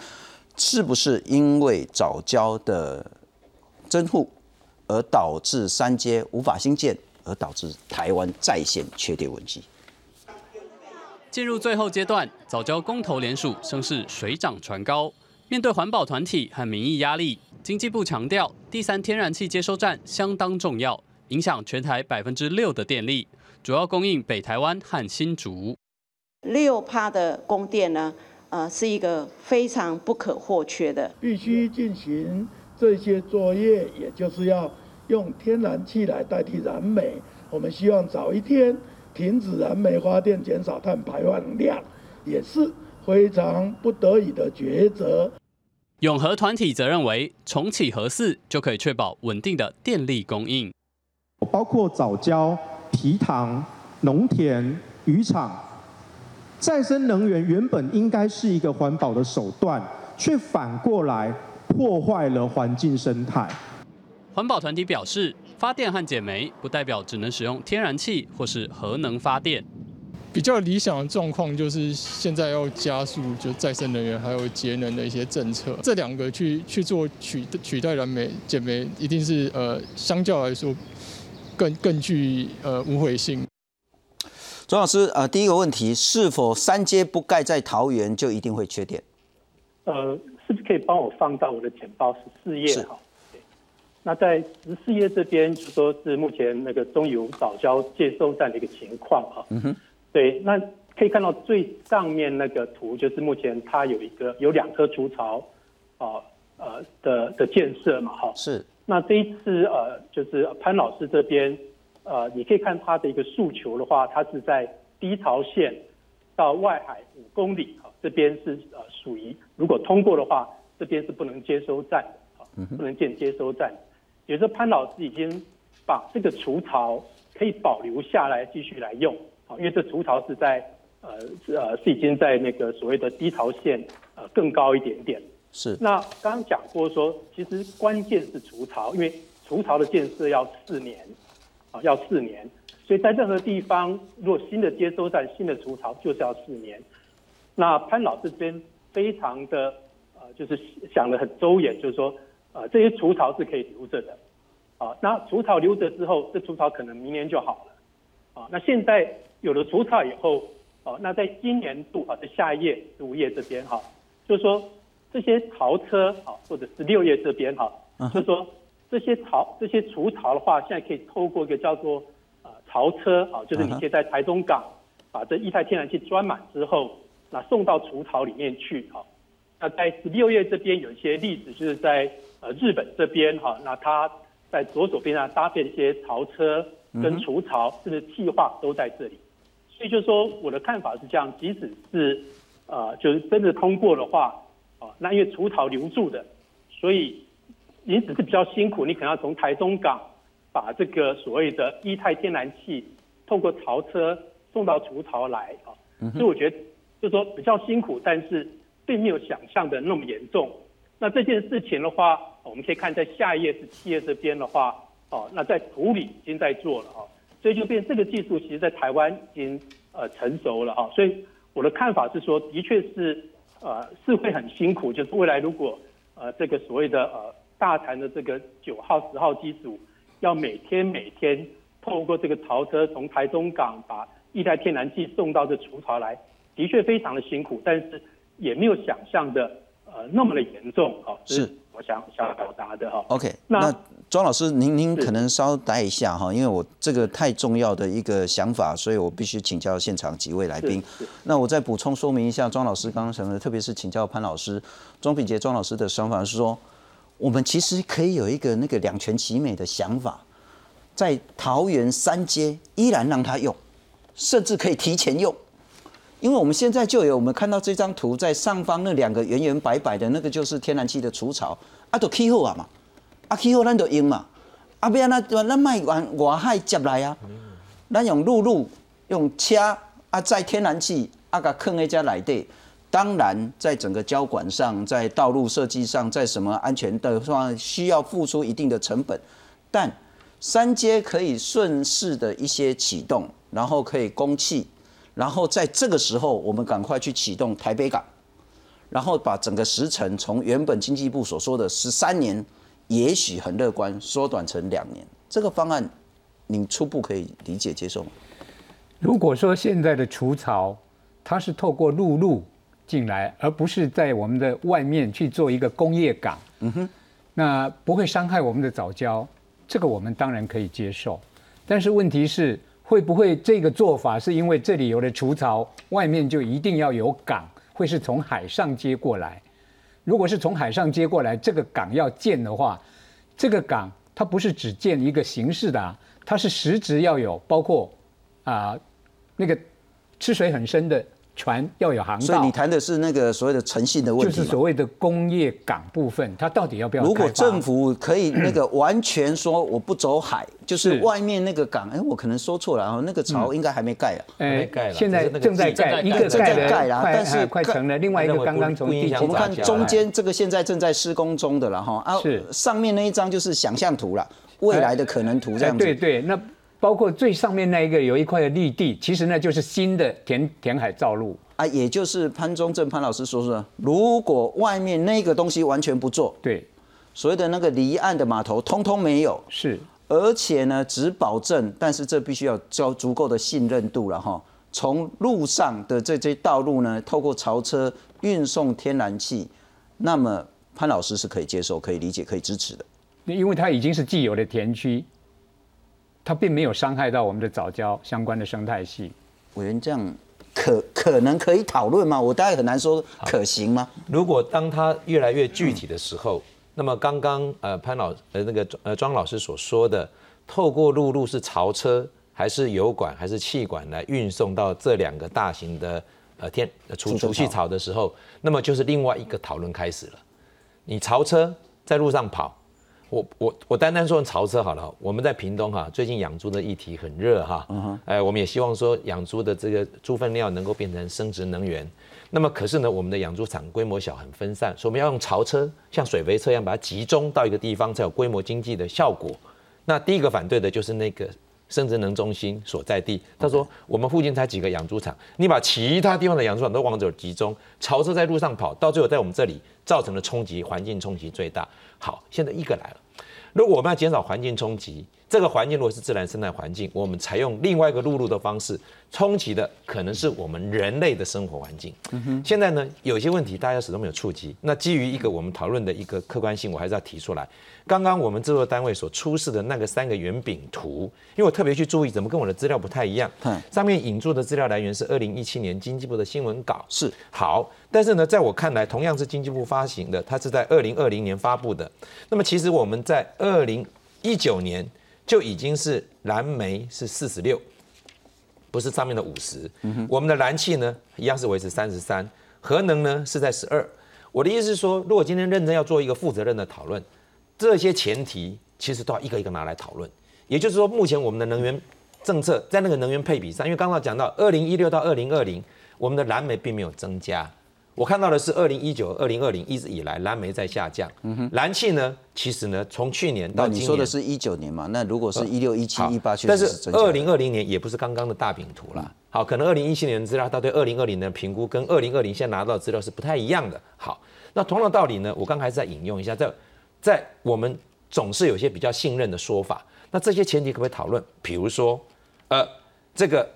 是不是因为早交的增户而导致三阶无法兴建，而导致台湾再现缺电问题？进入最后阶段，早教公投联署声势水涨船高。面对环保团体和民意压力，经济部强调，第三天然气接收站相当重要，影响全台百分之六的电力，主要供应北台湾和新竹。六趴的供电呢，呃，是一个非常不可或缺的，必须进行这些作业，也就是要用天然气来代替燃煤。我们希望早一天。停止燃煤发电，减少碳排放量，也是非常不得已的抉择。永和团体则认为，重启核四就可以确保稳定的电力供应。包括早教、提塘、农田、渔场，再生能源原本应该是一个环保的手段，却反过来破坏了环境生态。环保团体表示。发电和减煤不代表只能使用天然气或是核能发电。比较理想的状况就是现在要加速就再生能源还有节能的一些政策，这两个去去做取取代燃煤减煤，一定是呃相较来说更更具呃无悔性。庄老师，呃，第一个问题，是否三阶不盖在桃园就一定会缺电？呃，是不是可以帮我放到我的简报十四页？哈。那在十四页这边就说是目前那个中油早交接收站的一个情况啊。嗯哼。对，那可以看到最上面那个图就是目前它有一个有两颗除槽啊呃的的建设嘛哈。是。那这一次呃就是潘老师这边呃你可以看他的一个诉求的话，它是在低潮线到外海五公里啊这边是呃属于如果通过的话，这边是不能接收站的啊，不能建接收站。也是潘老师已经把这个除槽可以保留下来继续来用啊，因为这除槽是在呃呃是已经在那个所谓的低潮线呃更高一点点。是。那刚刚讲过说，其实关键是除槽，因为除槽的建设要四年，啊，要四年。所以在任何地方，如果新的接收站、新的除槽，就是要四年。那潘老师这边非常的呃，就是想的很周延，就是说，呃，这些除槽是可以留着的，啊，那除槽留着之后，这除槽可能明年就好了，啊，那现在有了除槽以后，哦，那在今年度啊，在下一页十五页这边哈，就是说这些槽车啊，或者十六页这边哈，就是说这些槽这些除槽的话，现在可以透过一个叫做。槽车啊，就是你可以在台中港把这液态天然气装满之后，那送到除槽里面去啊。那在十六页这边有一些例子，就是在呃日本这边哈，那它在左手边上搭配一些槽车跟除槽，甚至气化都在这里。所以就说我的看法是这样，即使是呃就是真的通过的话啊，那因为除槽留住的，所以你只是比较辛苦，你可能要从台中港。把这个所谓的液态天然气透过槽车送到除槽来啊，所以我觉得就是说比较辛苦，但是并没有想象的那么严重。那这件事情的话，我们可以看在下一页是七页这边的话，哦，那在处理已经在做了啊，所以就变这个技术其实在台湾已经呃成熟了啊，所以我的看法是说，的确是呃是会很辛苦，就是未来如果呃这个所谓的呃大潭的这个九号十号机组。要每天每天透过这个槽车从台中港把一台天然气送到这除槽来，的确非常的辛苦，但是也没有想象的呃那么的严重啊。是我想想表达的哈。OK，那庄老师您您可能稍待一下哈，因为我这个太重要的一个想法，所以我必须请教现场几位来宾。那我再补充说明一下，庄老师刚刚讲的，特别是请教潘老师，庄品杰庄老师的想法是说。我们其实可以有一个那个两全其美的想法，在桃园三街依然让他用，甚至可以提前用，因为我们现在就有我们看到这张图，在上方那两个圆圆白白的那个就是天然气的除槽，啊都气候啊嘛，啊气候咱都用嘛，啊不然那咱卖往外海接来啊，咱用陆路用车啊载天然气啊个坑在遮内底。当然，在整个交管上，在道路设计上，在什么安全的上，需要付出一定的成本。但三阶可以顺势的一些启动，然后可以供气，然后在这个时候，我们赶快去启动台北港，然后把整个时程从原本经济部所说的十三年，也许很乐观，缩短成两年。这个方案，您初步可以理解接受吗？如果说现在的除槽，它是透过陆路。进来，而不是在我们的外面去做一个工业港，嗯哼，那不会伤害我们的早教，这个我们当然可以接受。但是问题是，会不会这个做法是因为这里有了除槽，外面就一定要有港，会是从海上接过来？如果是从海上接过来，这个港要建的话，这个港它不是只建一个形式的，它是实质要有，包括啊那个吃水很深的。船要有航道，所以你谈的是那个所谓的诚信的问题，就是所谓的工业港部分，它到底要不要？如果政府可以那个完全说我不走海，就是外面那个港，哎，我可能说错了啊，那个槽应该还没盖啊，没盖了，现在正在盖，一个盖盖啦，但是快成了，另外一个刚刚从地我们看中间这个现在正在施工中的了哈，啊，是。上面那一张就是想象图了，未来的可能图这样子，对对，那。包括最上面那一个有一块的绿地，其实那就是新的填填海造路啊，也就是潘忠正潘老师说说，如果外面那个东西完全不做，对，所谓的那个离岸的码头通通没有，是，而且呢只保证，但是这必须要交足够的信任度了哈。从路上的这些道路呢，透过槽车运送天然气，那么潘老师是可以接受、可以理解、可以支持的，因为它已经是既有的田区。它并没有伤害到我们的早教相关的生态系。委员这样可可能可以讨论吗？我大概很难说可行吗？如果当它越来越具体的时候，那么刚刚呃潘老呃那个呃庄老师所说的，透过陆路是槽车还是油管还是气管来运送到这两个大型的呃天储储气槽的时候，那么就是另外一个讨论开始了。你槽车在路上跑。我我我单单说潮车好了，我们在屏东哈，最近养猪的议题很热哈，哎，我们也希望说养猪的这个猪粪料能够变成生殖能源。那么可是呢，我们的养猪场规模小，很分散，所以我们要用潮车，像水肥车一样把它集中到一个地方，才有规模经济的效果。那第一个反对的就是那个生殖能中心所在地。他说我们附近才几个养猪场，你把其他地方的养猪场都往这集中，潮车在路上跑，到最后在我们这里造成的冲击，环境冲击最大。好，现在一个来了，如果我们要减少环境冲击。这个环境如果是自然生态环境，我们采用另外一个陆路的方式冲击的，可能是我们人类的生活环境。现在呢，有些问题大家始终没有触及。那基于一个我们讨论的一个客观性，我还是要提出来。刚刚我们制作单位所出示的那个三个圆饼图，因为我特别去注意，怎么跟我的资料不太一样？上面引注的资料来源是二零一七年经济部的新闻稿。是好，但是呢，在我看来，同样是经济部发行的，它是在二零二零年发布的。那么其实我们在二零一九年。就已经是蓝煤是四十六，不是上面的五十。我们的燃气呢，一样是维持三十三，核能呢是在十二。我的意思是说，如果今天认真要做一个负责任的讨论，这些前提其实都要一个一个拿来讨论。也就是说，目前我们的能源政策在那个能源配比上，因为刚刚讲到二零一六到二零二零，我们的燃煤并没有增加。我看到的是二零一九、二零二零一直以来蓝煤在下降，嗯哼燃气呢，其实呢，从去年到今年，你说的是一九年嘛？那如果是一六、一七、一八，但是二零二零年也不是刚刚的大饼图了。好，可能二零一七年的资料，它对二零二零的评估跟二零二零现在拿到的资料是不太一样的。好，那同样的道理呢，我刚才在引用一下，在在我们总是有些比较信任的说法，那这些前提可不可以讨论？比如说，呃，这个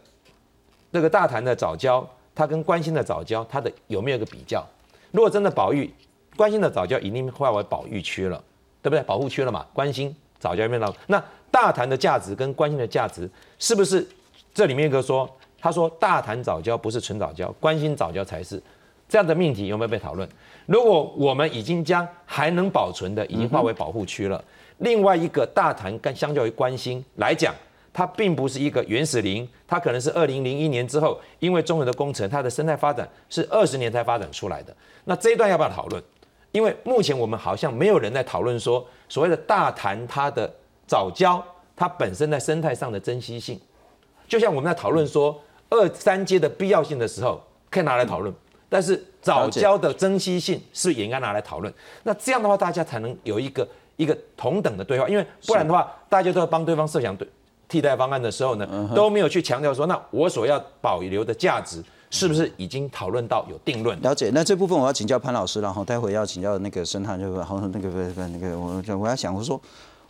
那个大谈的早教。它跟关心的早教，它的有没有一个比较？如果真的保育，关心的早教已经划为保育区了，对不对？保护区了嘛？关心早教变到那大潭的价值跟关心的价值，是不是这里面一个说，他说大潭早教不是纯早教，关心早教才是这样的命题有没有被讨论？如果我们已经将还能保存的已经划为保护区了，另外一个大潭跟相较于关心来讲。它并不是一个原始林，它可能是二零零一年之后，因为中原的工程，它的生态发展是二十年才发展出来的。那这一段要不要讨论？因为目前我们好像没有人在讨论说，所谓的大潭它的早教，它本身在生态上的珍惜性，就像我们在讨论说二三阶的必要性的时候，可以拿来讨论。但是早教的珍惜性是不是也应该拿来讨论？那这样的话，大家才能有一个一个同等的对话，因为不然的话，大家都要帮对方设想对。替代方案的时候呢，都没有去强调说，那我所要保留的价值是不是已经讨论到有定论？了解。那这部分我要请教潘老师然后待会要请教那个申汉，就好那个不不那个我我要想我说，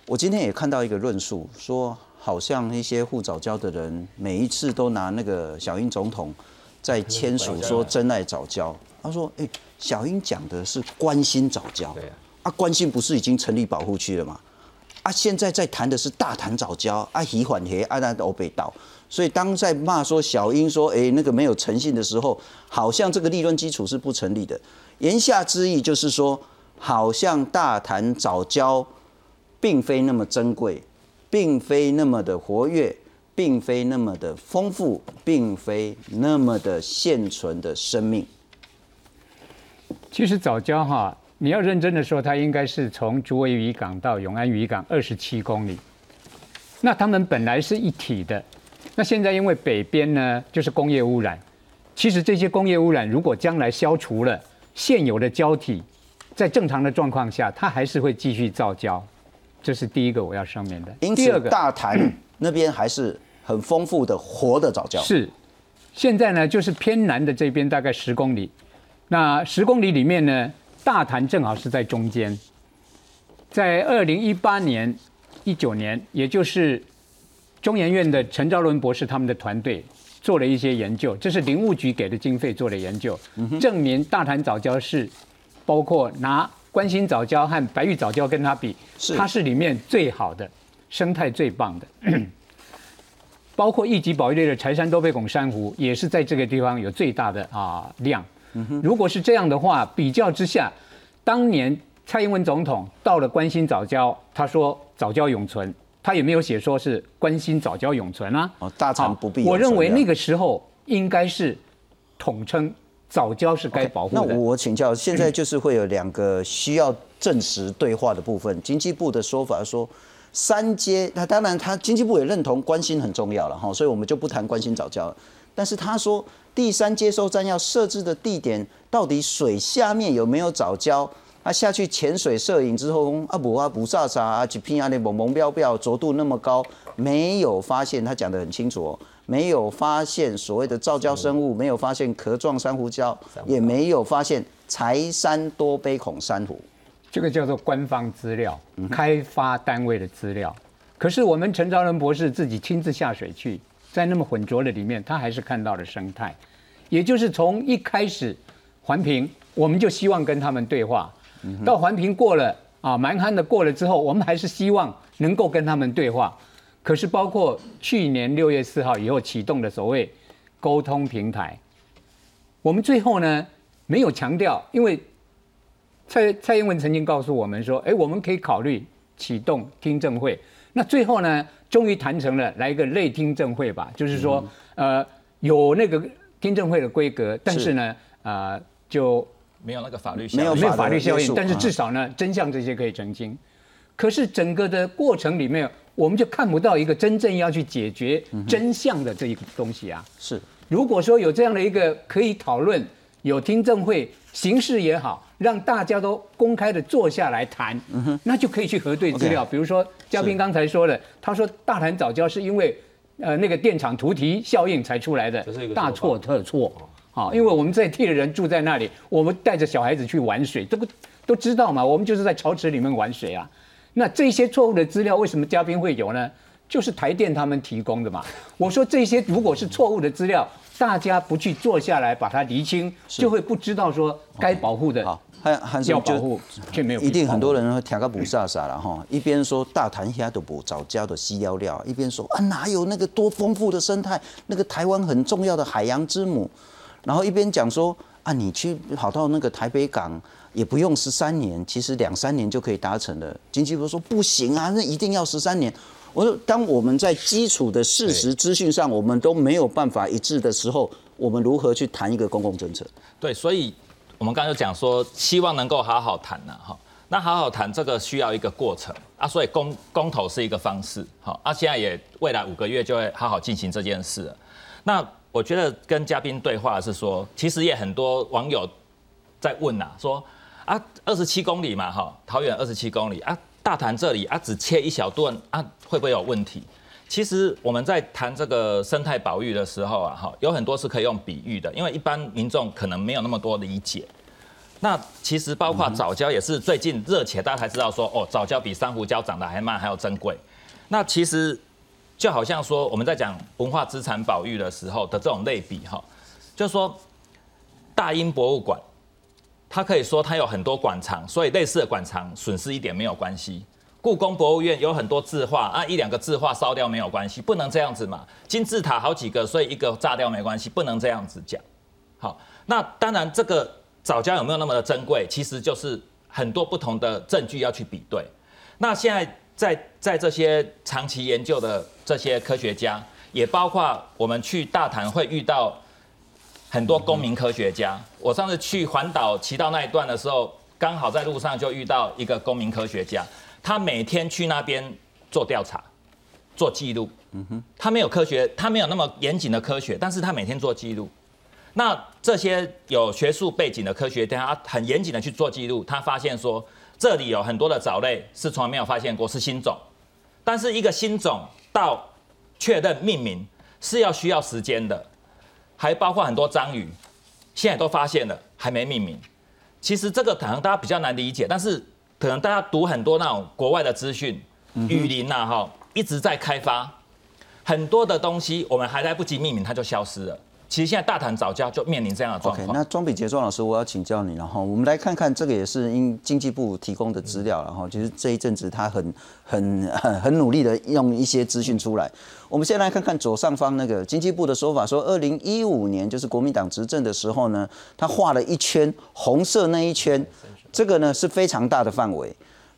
我今天也看到一个论述，说好像一些护早教的人每一次都拿那个小英总统在签署说真爱早教，他说，哎，小英讲的是关心早教，啊，关心不是已经成立保护区了吗？啊，现在在谈的是大谈早教，啊，以缓和啊，那欧北岛，所以当在骂说小英说，哎，那个没有诚信的时候，好像这个利润基础是不成立的。言下之意就是说，好像大谈早教并非那么珍贵，并非那么的活跃，并非那么的丰富，并非那么的现存的生命。其实早教哈。你要认真的说，它应该是从竹围渔港到永安渔港二十七公里。那它们本来是一体的，那现在因为北边呢就是工业污染，其实这些工业污染如果将来消除了，现有的胶体在正常的状况下，它还是会继续造胶。这是第一个我要上面的。因此，大潭那边还是很丰富的活的藻胶。是，现在呢就是偏南的这边大概十公里，那十公里里面呢。大潭正好是在中间，在二零一八年、一九年，也就是中研院的陈昭伦博士他们的团队做了一些研究，这是林务局给的经费做的研究，证明大潭早教是包括拿关心早教和白玉早教跟它比，它是里面最好的生态最棒的，包括一级保育类的柴山多贝拱珊瑚也是在这个地方有最大的啊量。如果是这样的话，比较之下，当年蔡英文总统到了关心早教，他说早教永存，他也没有写说是关心早教永存啊。哦，大肠不必。我认为那个时候应该是统称早教是该保护的。那我请教，现在就是会有两个需要证实对话的部分。经济部的说法说，三阶，那当然他经济部也认同关心很重要了哈，所以我们就不谈关心早教。但是他说。第三接收站要设置的地点到底水下面有没有早礁？他下去潜水摄影之后，啊不啊不啥啥啊，几片啊那蒙蒙标标，浊度那么高，没有发现，他讲得很清楚哦，没有发现所谓的造礁生物，没有发现壳状珊瑚礁，也没有发现柴山多杯孔珊瑚。这个叫做官方资料，开发单位的资料。可是我们陈昭仁博士自己亲自下水去，在那么浑浊的里面，他还是看到了生态。也就是从一开始环评，我们就希望跟他们对话。到环评过了啊，蛮憨的过了之后，我们还是希望能够跟他们对话。可是包括去年六月四号以后启动的所谓沟通平台，我们最后呢没有强调，因为蔡蔡英文曾经告诉我们说，哎，我们可以考虑启动听证会。那最后呢，终于谈成了来一个类听证会吧，就是说，呃，有那个听证会的规格，但是呢，呃，就没有那个法律没有没有法律效应，但是至少呢，真相这些可以澄清。可是整个的过程里面，我们就看不到一个真正要去解决真相的这一个东西啊。是，如果说有这样的一个可以讨论，有听证会形式也好，让大家都公开的坐下来谈，那就可以去核对资料。比如说嘉宾刚才说的，他说大谈早教是因为呃那个电厂图题效应才出来的大错特错。好，因为我们在地的人住在那里，我们带着小孩子去玩水，这个都知道嘛，我们就是在潮池里面玩水啊。那这些错误的资料为什么嘉宾会有呢？就是台电他们提供的嘛。我说这些如果是错误的资料，大家不去坐下来把它厘清，就会不知道说该保护的汉汉生就要保护，却没有一定很多人人会听个不飒飒了哈，一边说大潭虾都不早教的西腰料，一边说啊哪有那个多丰富的生态，那个台湾很重要的海洋之母，然后一边讲说啊你去跑到那个台北港也不用十三年，其实两三年就可以达成的。经济部说不行啊，那一定要十三年。我说，当我们在基础的事实资讯上，我们都没有办法一致的时候，我们如何去谈一个公共政策？对，所以我们刚刚就讲说，希望能够好好谈呐，哈。那好好谈这个需要一个过程啊，所以公公投是一个方式，好啊，现在也未来五个月就会好好进行这件事了。那我觉得跟嘉宾对话是说，其实也很多网友在问呐、说啊，二十七公里嘛，哈，桃园二十七公里啊，大谈这里啊，只切一小段啊，会不会有问题？其实我们在谈这个生态保育的时候啊，哈，有很多是可以用比喻的，因为一般民众可能没有那么多理解。那其实包括早教也是最近热起来，大家才知道说，哦，早教比珊瑚礁长得还慢，还要珍贵。那其实就好像说我们在讲文化资产保育的时候的这种类比哈，就是说大英博物馆，它可以说它有很多馆藏，所以类似的馆藏损失一点没有关系。故宫博物院有很多字画啊，一两个字画烧掉没有关系，不能这样子嘛。金字塔好几个，所以一个炸掉没关系，不能这样子讲。好，那当然这个早教有没有那么的珍贵，其实就是很多不同的证据要去比对。那现在在在这些长期研究的这些科学家，也包括我们去大谈会遇到很多公民科学家。我上次去环岛骑到那一段的时候，刚好在路上就遇到一个公民科学家，他每天去那边做调查、做记录。嗯哼，他没有科学，他没有那么严谨的科学，但是他每天做记录。那这些有学术背景的科学家，他很严谨的去做记录，他发现说这里有很多的藻类是从来没有发现过，是新种。但是一个新种到确认命名是要需要时间的，还包括很多章鱼，现在都发现了，还没命名。其实这个可能大家比较难理解，但是可能大家读很多那种国外的资讯，雨林呐哈一直在开发，很多的东西我们还来不及命名，它就消失了。其实现在大谈早教就面临这样的状 OK，况。那庄比杰庄老师，我要请教你，然后我们来看看这个也是因经济部提供的资料，然后就是这一阵子他很很很 很努力的用一些资讯出来。我们先来看看左上方那个经济部的说法，说二零一五年就是国民党执政的时候呢，他画了一圈红色那一圈，这个呢是非常大的范围。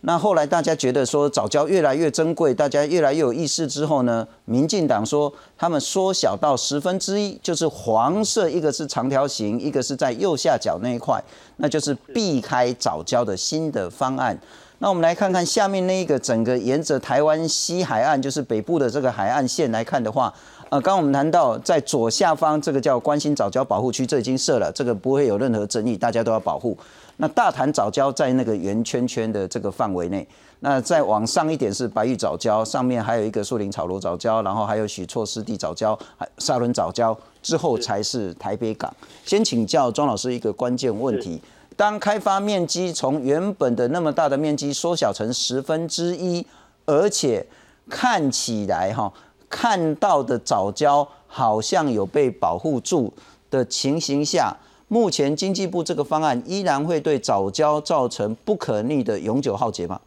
那后来大家觉得说早教越来越珍贵，大家越来越有意识之后呢，民进党说他们缩小到十分之一，就是黄色，一个是长条形，一个是在右下角那一块，那就是避开早教的新的方案。那我们来看看下面那一个整个沿着台湾西海岸，就是北部的这个海岸线来看的话，呃，刚刚我们谈到在左下方这个叫关心早礁保护区，这已经设了，这个不会有任何争议，大家都要保护。那大潭藻礁在那个圆圈圈的这个范围内，那再往上一点是白玉藻礁，上面还有一个树林草罗藻礁，然后还有许措湿地藻礁、沙仑藻礁，之后才是台北港。先请教庄老师一个关键问题。当开发面积从原本的那么大的面积缩小成十分之一，而且看起来哈看到的藻礁好像有被保护住的情形下，目前经济部这个方案依然会对早教造成不可逆的永久浩劫吗？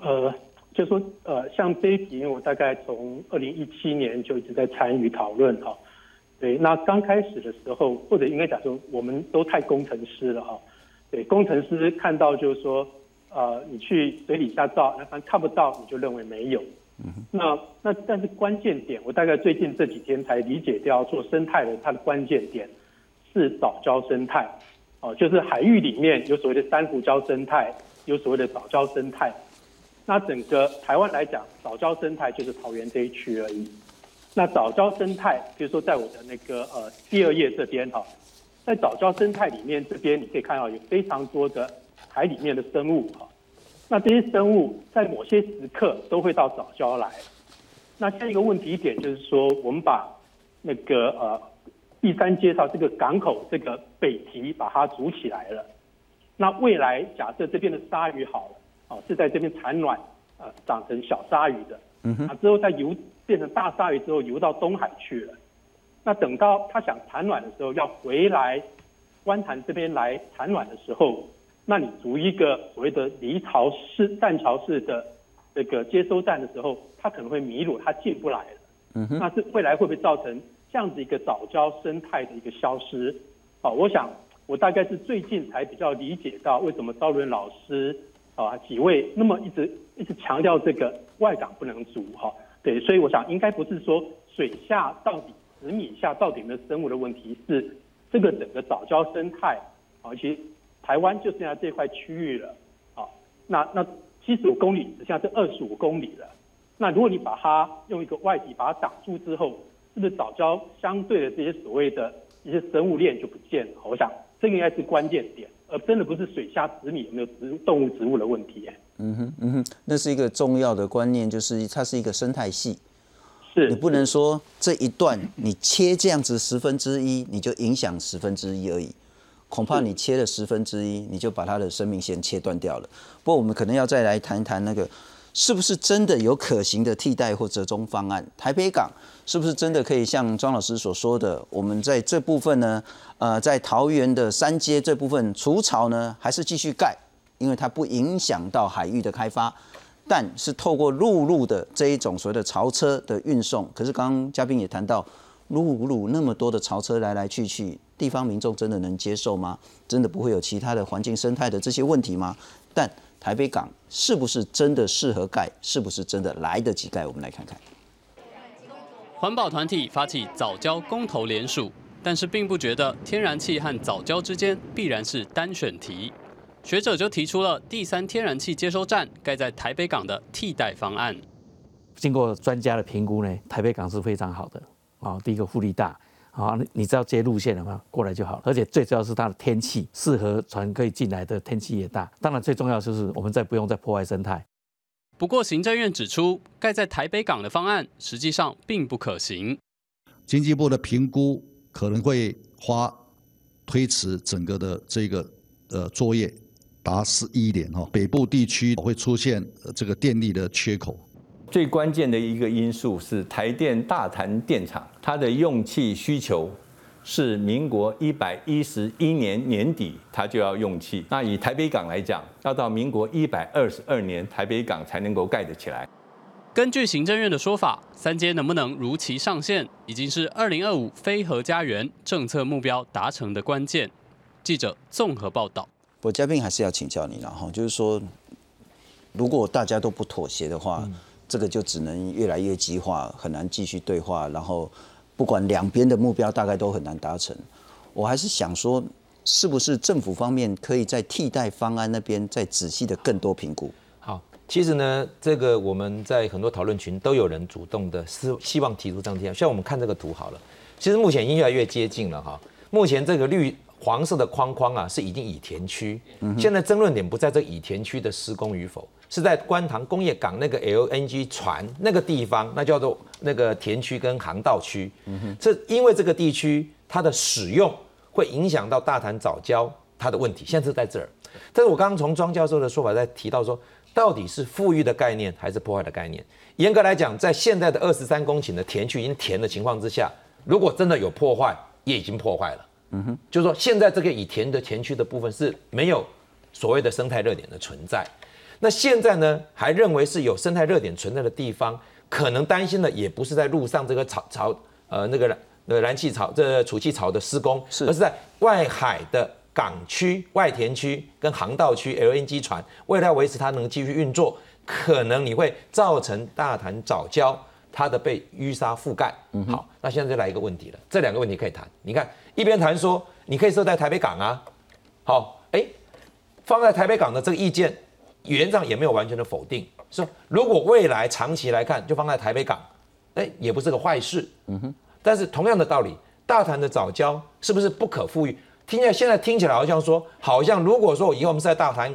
呃，就说呃，像这一题，我大概从二零一七年就一直在参与讨论哈。对，那刚开始的时候，或者应该讲说，我们都太工程师了哈。对，工程师看到就是说，呃，你去水底下照，那反正看不到，你就认为没有。那那但是关键点，我大概最近这几天才理解掉，做生态的它的关键点是藻礁生态。哦，就是海域里面有所谓的珊瑚礁生态，有所谓的藻礁生态。那整个台湾来讲，藻礁生态就是桃园这一区而已。那藻礁生态，比如说在我的那个呃第二页这边哈，在藻礁生态里面这边你可以看到有非常多的海里面的生物哈。那这些生物在某些时刻都会到藻礁来。那下一个问题点就是说，我们把那个呃第三介绍这个港口这个北堤把它筑起来了。那未来假设这边的鲨鱼好了，哦是在这边产卵呃长成小鲨鱼的，嗯哼，之后再游。变成大鲨鱼之后游到东海去了，那等到它想产卵的时候，要回来湾潭这边来产卵的时候，那你筑一个所谓的离巢式、蛋巢式的这个接收站的时候，它可能会迷路，它进不来了。嗯哼，那是未来会不会造成这样子一个早教生态的一个消失？好，我想我大概是最近才比较理解到为什么赵伦老师啊几位那么一直一直强调这个外港不能足哈。对，所以我想应该不是说水下到底十米下到底有没有生物的问题，是这个整个早礁生态，而且台湾就剩下这块区域了，好，那那七十五公里只剩下这二十五公里了，那如果你把它用一个外体把它挡住之后，是不是早教相对的这些所谓的一些生物链就不见了？我想这个应该是关键点，而真的不是水下十米有没有植动物植物的问题。嗯哼，嗯哼，那是一个重要的观念，就是它是一个生态系，是你不能说这一段你切这样子十分之一，你就影响十分之一而已，恐怕你切了十分之一，你就把它的生命线切断掉了。不过我们可能要再来谈一谈那个，是不是真的有可行的替代或折中方案？台北港是不是真的可以像庄老师所说的，我们在这部分呢？呃，在桃园的三街这部分除草呢，还是继续盖？因为它不影响到海域的开发，但是透过陆路的这一种所谓的潮车的运送，可是刚刚嘉宾也谈到，陆路那么多的潮车来来去去，地方民众真的能接受吗？真的不会有其他的环境生态的这些问题吗？但台北港是不是真的适合盖？是不是真的来得及盖？我们来看看。环保团体发起早教公投联署，但是并不觉得天然气和早教之间必然是单选题。学者就提出了第三天然气接收站盖在台北港的替代方案。经过专家的评估呢，台北港是非常好的啊。第一个护力大，啊，你知道接路线的话过来就好了。而且最主要是它的天气适合船可以进来的天气也大。当然最重要就是我们再不用再破坏生态。不过行政院指出，盖在台北港的方案实际上并不可行。经济部的评估可能会花推迟整个的这个呃作业。达十一年哈，北部地区会出现这个电力的缺口。最关键的一个因素是台电大潭电厂，它的用气需求是民国一百一十一年年底它就要用气。那以台北港来讲，要到民国一百二十二年台北港才能够盖得起来。根据行政院的说法，三阶能不能如期上线，已经是二零二五非核家园政策目标达成的关键。记者综合报道。我嘉宾还是要请教你了哈，就是说，如果大家都不妥协的话，这个就只能越来越激化，很难继续对话。然后，不管两边的目标，大概都很难达成。我还是想说，是不是政府方面可以在替代方案那边再仔细的更多评估？好，其实呢，这个我们在很多讨论群都有人主动的是希望提出这样提案。像我们看这个图好了，其实目前已经越来越接近了哈。目前这个绿黄色的框框啊，是已经乙田区。现在争论点不在这乙田区的施工与否，是在观塘工业港那个 LNG 船那个地方，那叫做那个田区跟航道区。这因为这个地区它的使用会影响到大潭早教它的问题，现在是在这儿。但是我刚刚从庄教授的说法在提到说，到底是富裕的概念还是破坏的概念？严格来讲，在现在的二十三公顷的田区已经填的情况之下，如果真的有破坏，也已经破坏了。嗯哼，就是说现在这个已填的田区的部分是没有所谓的生态热点的存在。那现在呢，还认为是有生态热点存在的地方，可能担心的也不是在路上这个槽槽呃那个呃燃气槽这储气槽的施工，而是在外海的港区、外田区跟航道区 LNG 船，为了要维持它能继续运作，可能你会造成大潭早礁它的被淤沙覆盖。好，那现在就来一个问题了，这两个问题可以谈。你看一边谈说你可以设在台北港啊，好，哎，放在台北港的这个意见。原则上也没有完全的否定，说如果未来长期来看就放在台北港，哎，也不是个坏事。嗯哼。但是同样的道理，大潭的早教是不是不可富裕？听起来现在听起来好像说，好像如果说以后我们是在大潭，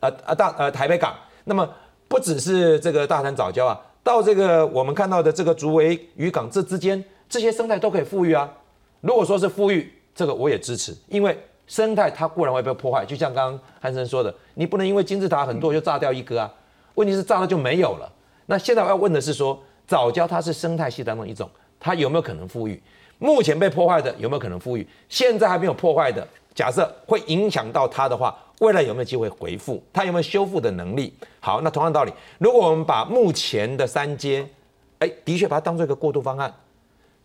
呃呃大呃台北港，那么不只是这个大潭早教啊，到这个我们看到的这个竹围渔港这之间，这些生态都可以富裕啊。如果说是富裕，这个我也支持，因为。生态它固然会被破坏，就像刚刚汉生说的，你不能因为金字塔很多就炸掉一个啊。问题是炸了就没有了。那现在我要问的是说，早教它是生态系当中一种，它有没有可能富裕？目前被破坏的有没有可能富裕？现在还没有破坏的，假设会影响到它的话，未来有没有机会回复？它有没有修复的能力？好，那同样道理，如果我们把目前的三阶，哎，的确把它当做一个过渡方案，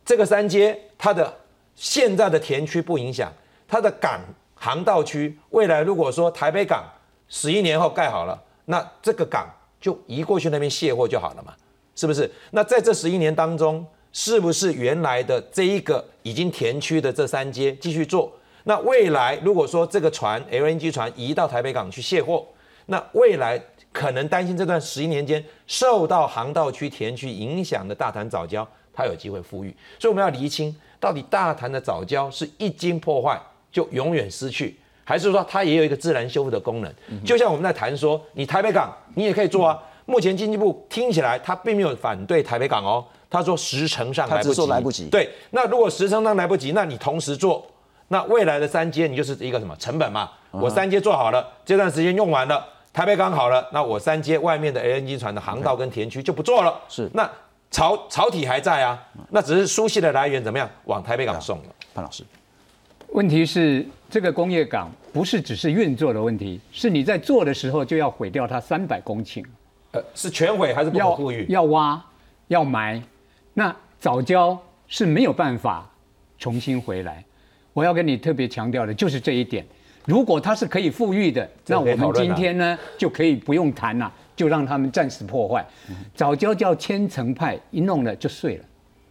这个三阶它的现在的田区不影响。它的港航道区未来如果说台北港十一年后盖好了，那这个港就移过去那边卸货就好了嘛，是不是？那在这十一年当中，是不是原来的这一个已经填区的这三街继续做？那未来如果说这个船 LNG 船移到台北港去卸货，那未来可能担心这段十一年间受到航道区填区影响的大潭早礁，它有机会富裕。所以我们要厘清，到底大潭的早礁是一经破坏。就永远失去，还是说它也有一个自然修复的功能？就像我们在谈说，你台北港你也可以做啊。目前经济部听起来他并没有反对台北港哦，他说时程上来不及，来不及。对，那如果时程上来不及，那你同时做，那未来的三阶你就是一个什么成本嘛？我三阶做好了，这段时间用完了，台北港好了，那我三阶外面的 LNG 船的航道跟田区就不做了。是，那槽槽体还在啊，那只是输气的来源怎么样往台北港送了。潘老师。问题是这个工业港不是只是运作的问题，是你在做的时候就要毁掉它三百公顷，呃，是全毁还是不可富裕？要挖，要埋，那早教是没有办法重新回来。我要跟你特别强调的就是这一点。如果它是可以富裕的，那我们今天呢就可以不用谈了，就让他们暂时破坏。早教叫千层派，一弄了就碎了，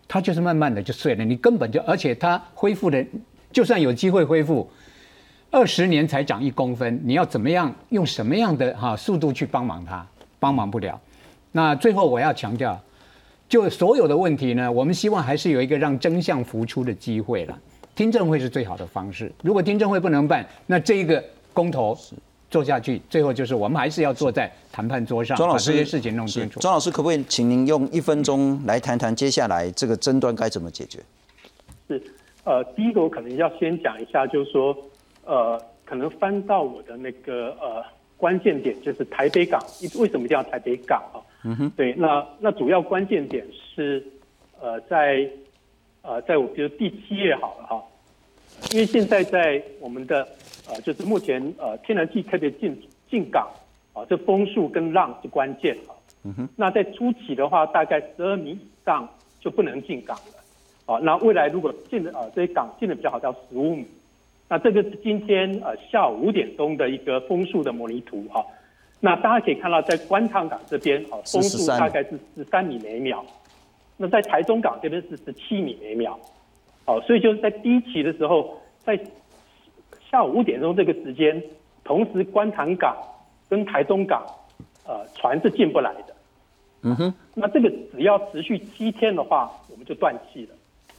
它就是慢慢的就碎了，你根本就而且它恢复的。就算有机会恢复，二十年才长一公分，你要怎么样用什么样的哈速度去帮忙它？帮忙不了。那最后我要强调，就所有的问题呢，我们希望还是有一个让真相浮出的机会了。听证会是最好的方式。如果听证会不能办，那这一个公投做下去，最后就是我们还是要坐在谈判桌上，把这些事情弄清楚。庄老师，可不可以请您用一分钟来谈谈接下来这个争端该怎么解决？是。呃，第一个我可能要先讲一下，就是说，呃，可能翻到我的那个呃关键点，就是台北港，为什么一定要台北港啊？嗯哼。对，那那主要关键点是，呃，在呃，在我比如第七页好了哈，因为现在在我们的呃，就是目前呃天然气特别进进港啊，这风速跟浪是关键啊。嗯哼。那在初期的话，大概十二米以上就不能进港了。好，那未来如果进的啊这些港进的比较好，到十五米。那这个是今天呃下午五点钟的一个风速的模拟图哈。那大家可以看到，在观塘港这边啊，风速大概是十三米每秒。那在台中港这边是十七米每秒。好，所以就是在第一期的时候，在下午五点钟这个时间，同时观塘港跟台中港，呃，船是进不来的。嗯哼，那这个只要持续七天的话，我们就断气了。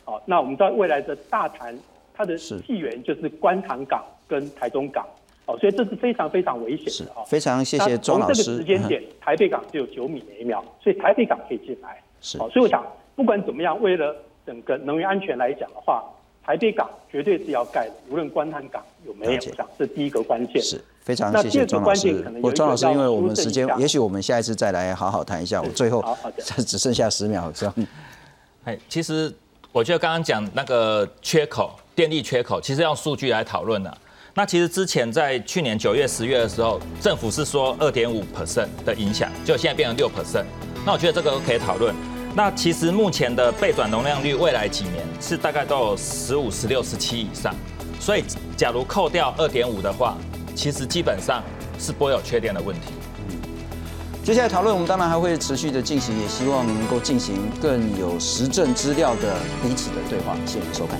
好，那我们知道未来的大潭，它的起源就是观塘港跟台中港。哦，所以这是非常非常危险的哦！非常谢谢庄老师。从这个时间点，台北港只有九米每秒，所以台北港可以进来。是，好，所以我想，不管怎么样，为了整个能源安全来讲的话，台北港绝对是要盖的，无论观塘港有没有，我想这第一个关键。是非常谢谢庄老师。我庄老师，因为我们时间，也许我们下一次再来好好谈一下。我最后 只剩下十秒，这样。哎，其实我觉得刚刚讲那个缺口，电力缺口，其实用数据来讨论的。那其实之前在去年九月、十月的时候，政府是说二点五 percent 的影响，就现在变成六 percent。那我觉得这个都可以讨论。那其实目前的备转容量率，未来几年是大概都有十五、十六、十七以上。所以假如扣掉二点五的话，其实基本上是不会有缺电的问题。接下来讨论我们当然还会持续的进行，也希望能够进行更有实证资料的彼此的对话。谢谢收看。